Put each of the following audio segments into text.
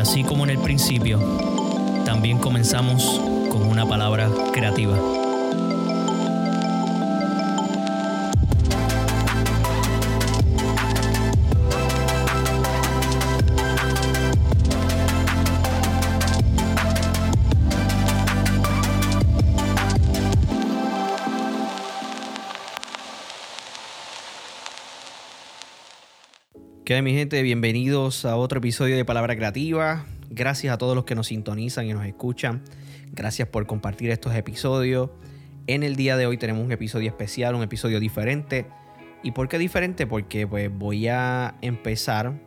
así como en el principio, también comenzamos con una palabra creativa. ¿Qué mi gente? Bienvenidos a otro episodio de Palabra Creativa. Gracias a todos los que nos sintonizan y nos escuchan. Gracias por compartir estos episodios. En el día de hoy tenemos un episodio especial, un episodio diferente. ¿Y por qué diferente? Porque pues voy a empezar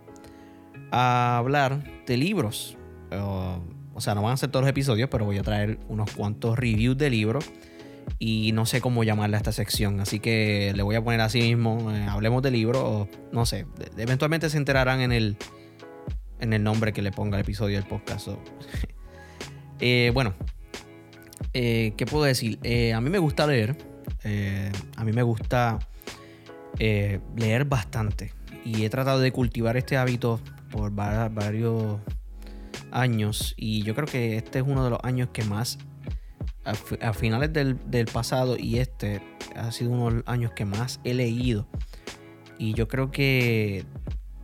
a hablar de libros. o sea, no van a ser todos los episodios, pero voy a traer unos cuantos reviews de libros y no sé cómo llamarle a esta sección. Así que le voy a poner así mismo, eh, hablemos de libro, no sé, eventualmente se enterarán en el, en el nombre que le ponga el episodio del podcast. Eh, bueno, eh, ¿qué puedo decir? a mí me gusta leer, a mí me gusta leer bastante y he tratado de cultivar este hábito por varios años y yo creo que este es uno de los años que más a, finales del, pasado y este ha sido uno de los años que más he leído. Y yo creo que,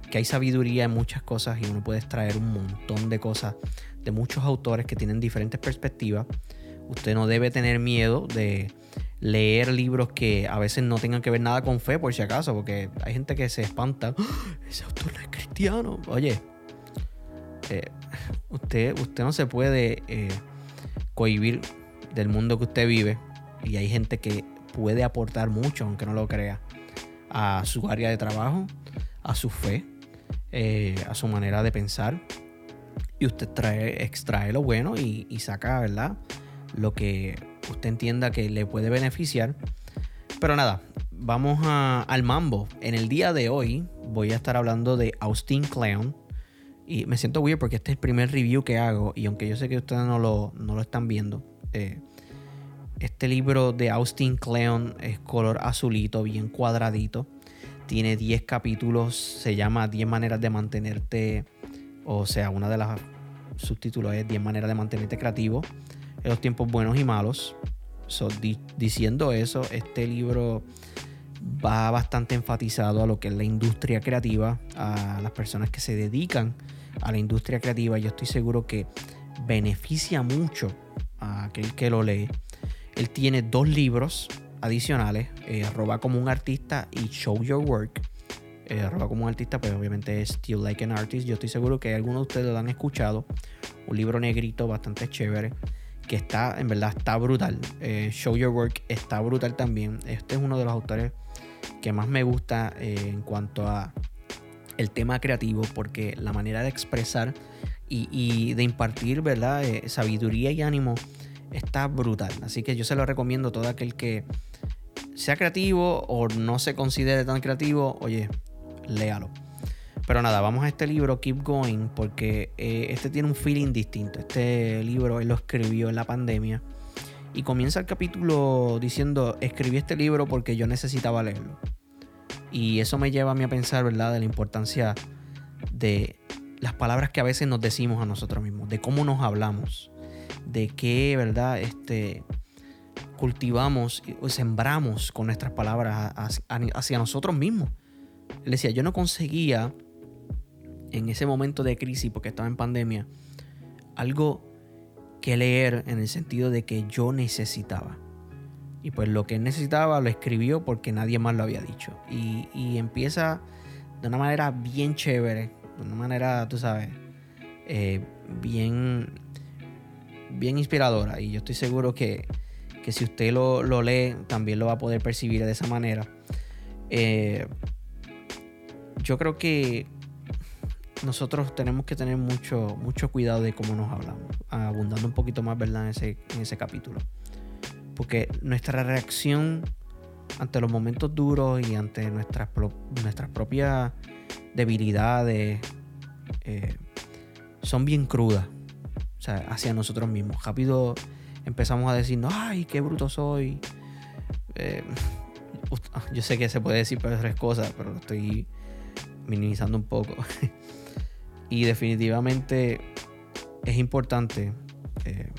que hay sabiduría en muchas cosas y uno puede extraer un montón de cosas de muchos autores que tienen diferentes perspectivas. Usted no debe tener miedo de leer libros que a veces no tengan que ver nada con fe, por si acaso, porque hay gente que se espanta. ¡Ah! Ese autor no es cristiano. Oye, eh, usted, usted no se puede eh, cohibir del mundo que usted vive y hay gente que puede aportar mucho, aunque no lo crea, a su área de trabajo, a su fe, eh, a su manera de pensar. Y usted trae, extrae lo bueno y, saca, ¿verdad? Lo que usted entienda que le puede beneficiar. Pero nada, vamos al mambo. En el día de hoy voy a estar hablando de Austin Clown. Y me siento weird porque este es el primer review que hago. Y aunque yo sé que ustedes no lo, no lo están viendo, eh, este libro de Austin Kleon es color azulito, bien cuadradito. Tiene 10 capítulos, se llama 10 maneras de mantenerte, o sea, una de las subtítulos es 10 maneras de mantenerte creativo en los tiempos buenos y malos. diciendo eso, este libro va bastante enfatizado a lo que es la industria creativa, a las personas que se dedican a la industria creativa. Yo estoy seguro que beneficia mucho aquel que lo lee. Él tiene dos libros adicionales, eh, Roba como un artista y Show Your Work. Eh, Roba como un artista, pues obviamente es Still Like an Artist. Yo estoy seguro que algunos de ustedes lo han escuchado. Un libro negrito bastante chévere, que está, en verdad, está brutal. Eh, Show Your Work está brutal también. Este es uno de los autores que más me gusta en cuanto a el tema creativo, porque la manera de expresar y, de impartir, ¿verdad? sabiduría y ánimo está brutal. Así que yo se lo recomiendo a todo aquel que sea creativo o no se considere tan creativo, oye, léalo. Pero nada, vamos a este libro, Keep Going, porque eh, este tiene un feeling distinto. Este libro él lo escribió en la pandemia. Y comienza el capítulo diciendo, escribí este libro porque yo necesitaba leerlo. Y eso me lleva a mí a pensar, ¿verdad?, de la importancia de las palabras que a veces nos decimos a nosotros mismos, de cómo nos hablamos de qué, ¿verdad? Este, cultivamos o sembramos con nuestras palabras hacia nosotros mismos. Él decía, yo no conseguía en ese momento de crisis, porque estaba en pandemia, algo que leer en el sentido de que yo necesitaba. Y pues lo que necesitaba lo escribió porque nadie más lo había dicho. Y, empieza de una manera bien chévere, de una manera, tú sabes, eh, bien bien inspiradora y yo estoy seguro que, si usted lo, lee también lo va a poder percibir de esa manera. Eh, yo creo que nosotros tenemos que tener mucho, mucho cuidado de cómo nos hablamos, abundando un poquito más ¿verdad? En, ese, en ese capítulo. Porque nuestra reacción ante los momentos duros y ante nuestras, nuestras propias debilidades eh, son bien crudas o sea, hacia nosotros mismos. Rápido empezamos a decirnos, ay, qué bruto soy. Eh, yo sé que se puede decir tres cosas, pero lo estoy minimizando un poco. y definitivamente es importante eh,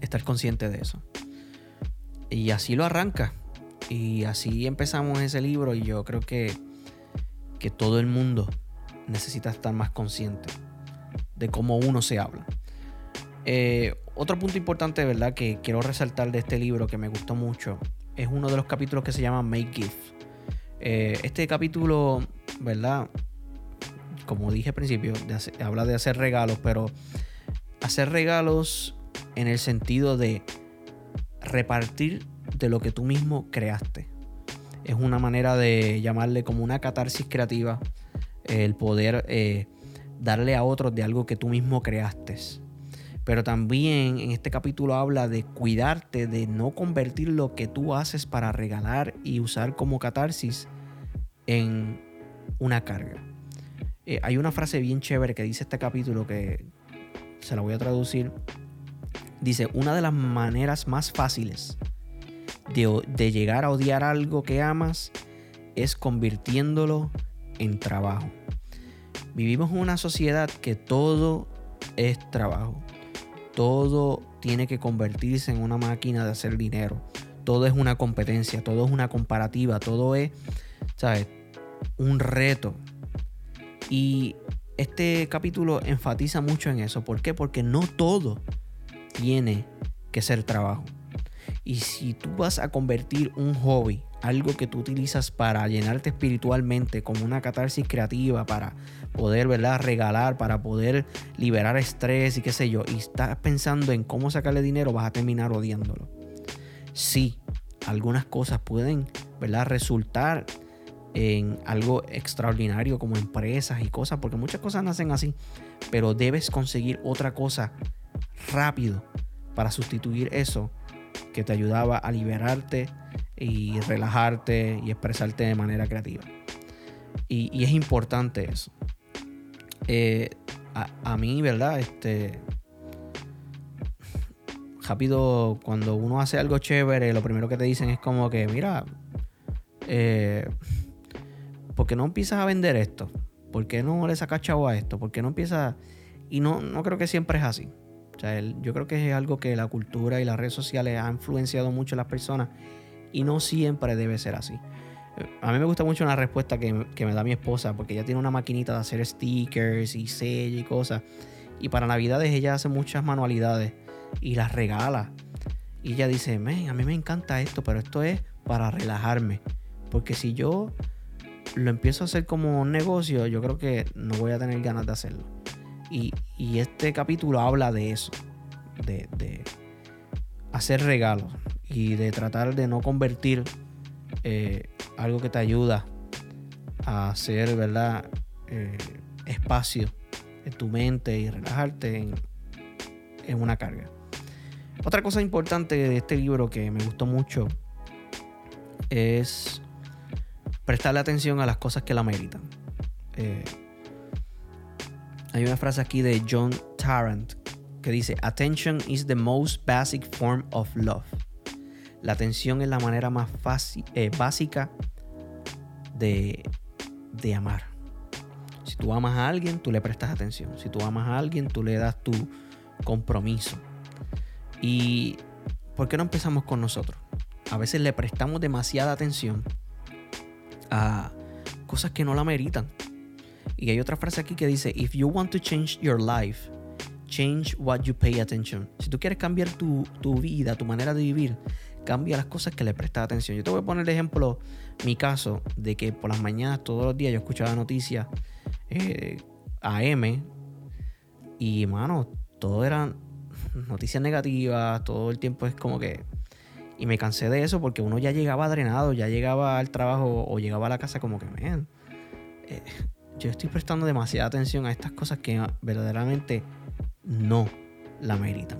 estar consciente de eso. Y así lo arranca. Y así empezamos ese libro y yo creo que, que todo el mundo necesita estar más consciente de cómo uno se habla. Eh, otro punto importante, ¿verdad? Que quiero resaltar de este libro que me gustó mucho es uno de los capítulos que se llama Make Gift. Eh, este capítulo, ¿verdad? Como dije al principio, habla de hacer regalos, pero hacer regalos en el sentido de repartir de lo que tú mismo creaste. Es una manera de llamarle como una catarsis creativa, el poder eh, darle a otros de algo que tú mismo creaste. Pero también en este capítulo habla de cuidarte, de no convertir lo que tú haces para regalar y usar como catarsis en una carga. Eh, hay una frase bien chévere que dice este capítulo que se la voy a traducir. Dice, una de las maneras más fáciles de, llegar a odiar algo que amas es convirtiéndolo en trabajo. Vivimos en una sociedad que todo es trabajo. Todo tiene que convertirse en una máquina de hacer dinero. Todo es una competencia, todo es una comparativa, todo es, ¿sabes? Un reto. Y este capítulo enfatiza mucho en eso. ¿Por qué? Porque no todo tiene que ser trabajo. Y si tú vas a convertir un hobby, algo que tú utilizas para llenarte espiritualmente, como una catarsis creativa, para poder, ¿verdad? Regalar, para poder liberar estrés y qué sé yo, y estás pensando en cómo sacarle dinero, vas a terminar odiándolo. Sí, algunas cosas pueden, ¿verdad? Resultar en algo extraordinario como empresas y cosas, porque muchas cosas nacen así, pero debes conseguir otra cosa rápido para sustituir eso que te ayudaba a liberarte y relajarte y expresarte de manera creativa. Y, es importante eso. Eh, a, mí, ¿verdad? Este. Rápido, cuando uno hace algo chévere, lo primero que te dicen es como que, mira, eh, ¿por qué no empiezas a vender esto? ¿Por qué no le sacas chavo a esto? ¿Por qué no empiezas.? Y no, no creo que siempre es así. Yo creo que es algo que la cultura y las redes sociales han influenciado mucho a las personas y no siempre debe ser así. A mí me gusta mucho una respuesta que, me da mi esposa, porque ella tiene una maquinita de hacer stickers y sellos y cosas. Y para Navidades ella hace muchas manualidades y las regala. Y ella dice, a mí me encanta esto, pero esto es para relajarme. Porque si yo lo empiezo a hacer como un negocio, yo creo que no voy a tener ganas de hacerlo. Y, este capítulo habla de eso, de, hacer regalos y de tratar de no convertir eh, algo que te ayuda a hacer, ¿verdad? Eh, espacio en tu mente y relajarte en, en, una carga. Otra cosa importante de este libro que me gustó mucho es prestarle atención a las cosas que la meritan. Eh, hay una frase aquí de John Tarrant que dice, Attention is the most basic form of love. La atención es la manera más fácil, eh, básica de, de amar. Si tú amas a alguien, tú le prestas atención. Si tú amas a alguien, tú le das tu compromiso. ¿Y por qué no empezamos con nosotros? A veces le prestamos demasiada atención a cosas que no la meritan. Y hay otra frase aquí que dice, if you want to change your life, change what you pay attention. Si tú quieres cambiar tu, vida, tu manera de vivir, cambia las cosas que le prestas atención. Yo te voy a poner de ejemplo mi caso de que por las mañanas todos los días yo escuchaba noticias eh, AM y mano, todo eran noticias negativas, todo el tiempo es como que... Y me cansé de eso porque uno ya llegaba drenado, ya llegaba al trabajo o llegaba a la casa como que, man, eh, yo estoy prestando demasiada atención a estas cosas que verdaderamente no la meritan.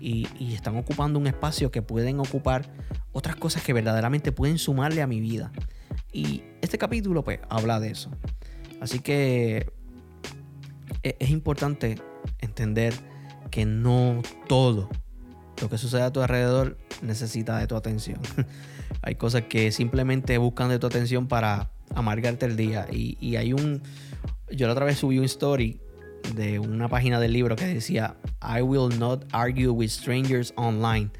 Y, están ocupando un espacio que pueden ocupar otras cosas que verdaderamente pueden sumarle a mi vida. Y este capítulo pues habla de eso. Así que e, es importante entender que no todo lo que sucede a tu alrededor necesita de tu atención. Hay cosas que simplemente buscan de tu atención para amargarte el día. Y, hay un. Yo la otra vez subí un story de una página del libro que decía, I will not argue with strangers online.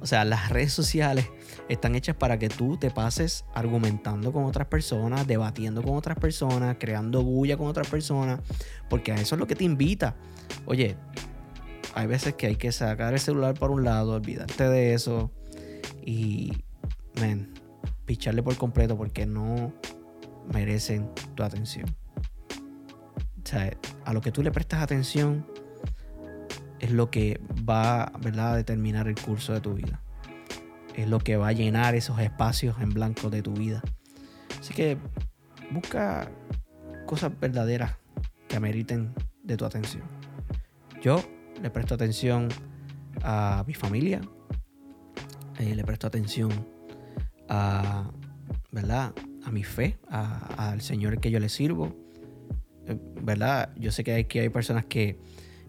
O sea, las redes sociales están hechas para que tú te pases argumentando con otras personas, debatiendo con otras personas, creando bulla con otras personas, porque a eso es lo que te invita. Oye, hay veces que hay que sacar el celular por un lado, olvidarte de eso y, men, picharle por completo porque no merecen tu atención. O sea, a lo que tú le prestas atención es lo que va ¿verdad? a determinar el curso de tu vida. Es lo que va a llenar esos espacios en blanco de tu vida. Así que busca cosas verdaderas que ameriten de tu atención. Yo le presto atención a mi familia, eh, le presto atención a, ¿verdad? A mi fe, al Señor que yo le sirvo. Eh, ¿Verdad? Yo sé que hay, que hay personas que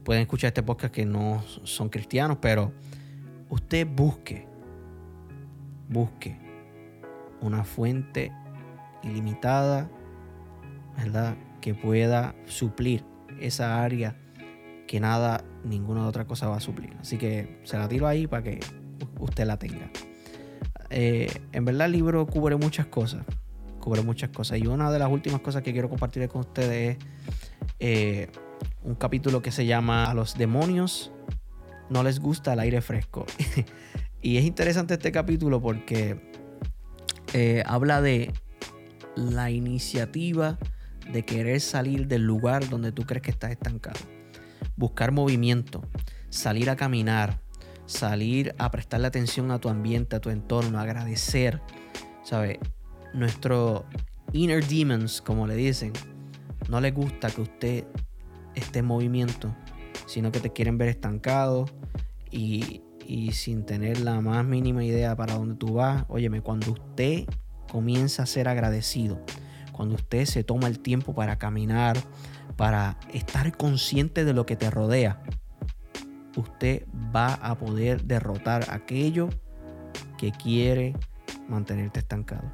pueden escuchar este podcast que no son cristianos, pero usted busque, busque una fuente ilimitada, ¿verdad? Que pueda suplir esa área que nada, ninguna otra cosa va a suplir. Así que se la tiro ahí para que usted la tenga. Eh, en verdad el libro cubre muchas cosas. Cubre muchas cosas. Y una de las últimas cosas que quiero compartir con ustedes es eh, un capítulo que se llama A los demonios no les gusta el aire fresco. y es interesante este capítulo porque eh, habla de la iniciativa de querer salir del lugar donde tú crees que estás estancado buscar movimiento, salir a caminar, salir a prestarle atención a tu ambiente, a tu entorno, agradecer, ¿sabes? Nuestro inner demons, como le dicen, no les gusta que usted esté en movimiento, sino que te quieren ver estancado y, y sin tener la más mínima idea para dónde tú vas. Óyeme, cuando usted comienza a ser agradecido, cuando usted se toma el tiempo para caminar, para estar consciente de lo que te rodea, usted va a poder derrotar aquello que quiere mantenerte estancado.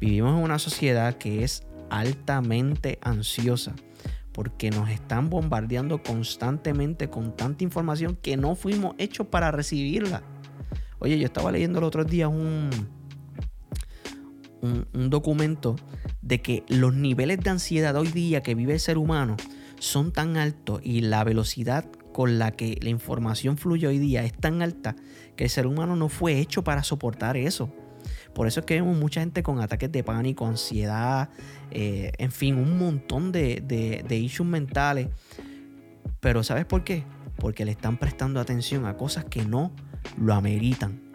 Vivimos en una sociedad que es altamente ansiosa porque nos están bombardeando constantemente con tanta información que no fuimos hechos para recibirla. Oye, yo estaba leyendo el otro día un, un, documento de que los niveles de ansiedad hoy día que vive el ser humano son tan altos y la velocidad con la que la información fluye hoy día es tan alta que el ser humano no fue hecho para soportar eso. Por eso es que vemos mucha gente con ataques de pánico, ansiedad, eh, en fin, un montón de, de, de issues mentales. Pero ¿sabes por qué? Porque le están prestando atención a cosas que no lo ameritan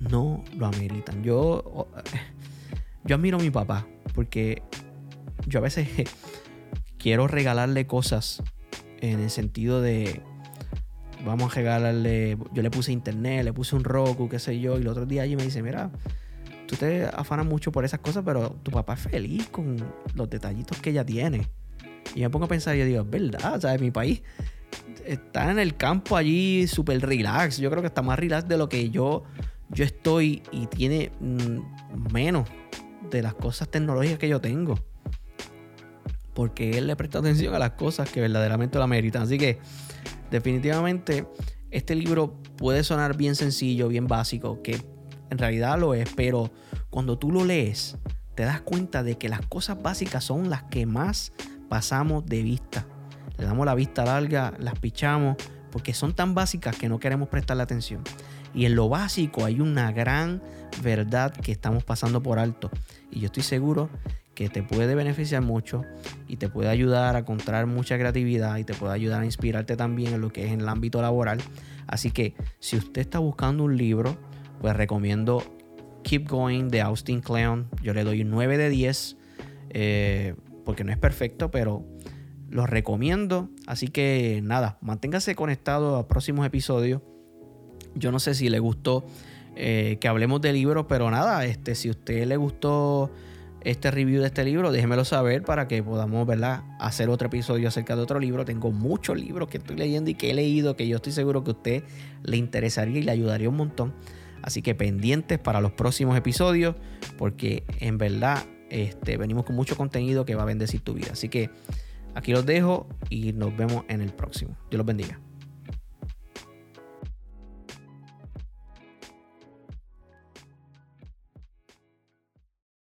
no lo ameritan. Yo, yo admiro a mi papá porque yo a veces quiero regalarle cosas en el sentido de vamos a regalarle, yo le puse internet, le puse un Roku, qué sé yo, y el otro día allí me dice, mira, tú te afanas mucho por esas cosas, pero tu papá es feliz con los detallitos que ella tiene. Y me pongo a pensar yo digo, es verdad, ¿sabes? Mi país está en el campo allí súper relax. Yo creo que está más relax de lo que yo yo estoy y tiene mm, menos de las cosas tecnológicas que yo tengo. Porque él le presta atención a las cosas que verdaderamente la meritan. Así que definitivamente este libro puede sonar bien sencillo, bien básico, que en realidad lo es, pero cuando tú lo lees, te das cuenta de que las cosas básicas son las que más pasamos de vista. Le damos la vista larga, las pichamos, porque son tan básicas que no queremos prestarle atención. Y en lo básico hay una gran verdad que estamos pasando por alto. Y yo estoy seguro que te puede beneficiar mucho y te puede ayudar a encontrar mucha creatividad y te puede ayudar a inspirarte también en lo que es en el ámbito laboral. Así que si usted está buscando un libro, pues recomiendo Keep Going de Austin Kleon. Yo le doy un 9 de 10 eh, porque no es perfecto, pero lo recomiendo. Así que nada, manténgase conectado a próximos episodios. Yo no sé si le gustó eh, que hablemos de libros, pero nada, este, si a usted le gustó este review de este libro, déjemelo saber para que podamos ¿verdad? hacer otro episodio acerca de otro libro. Tengo muchos libros que estoy leyendo y que he leído que yo estoy seguro que a usted le interesaría y le ayudaría un montón. Así que pendientes para los próximos episodios, porque en verdad este, venimos con mucho contenido que va a bendecir tu vida. Así que Aquí los dejo y nos vemos en el próximo. Dios los bendiga.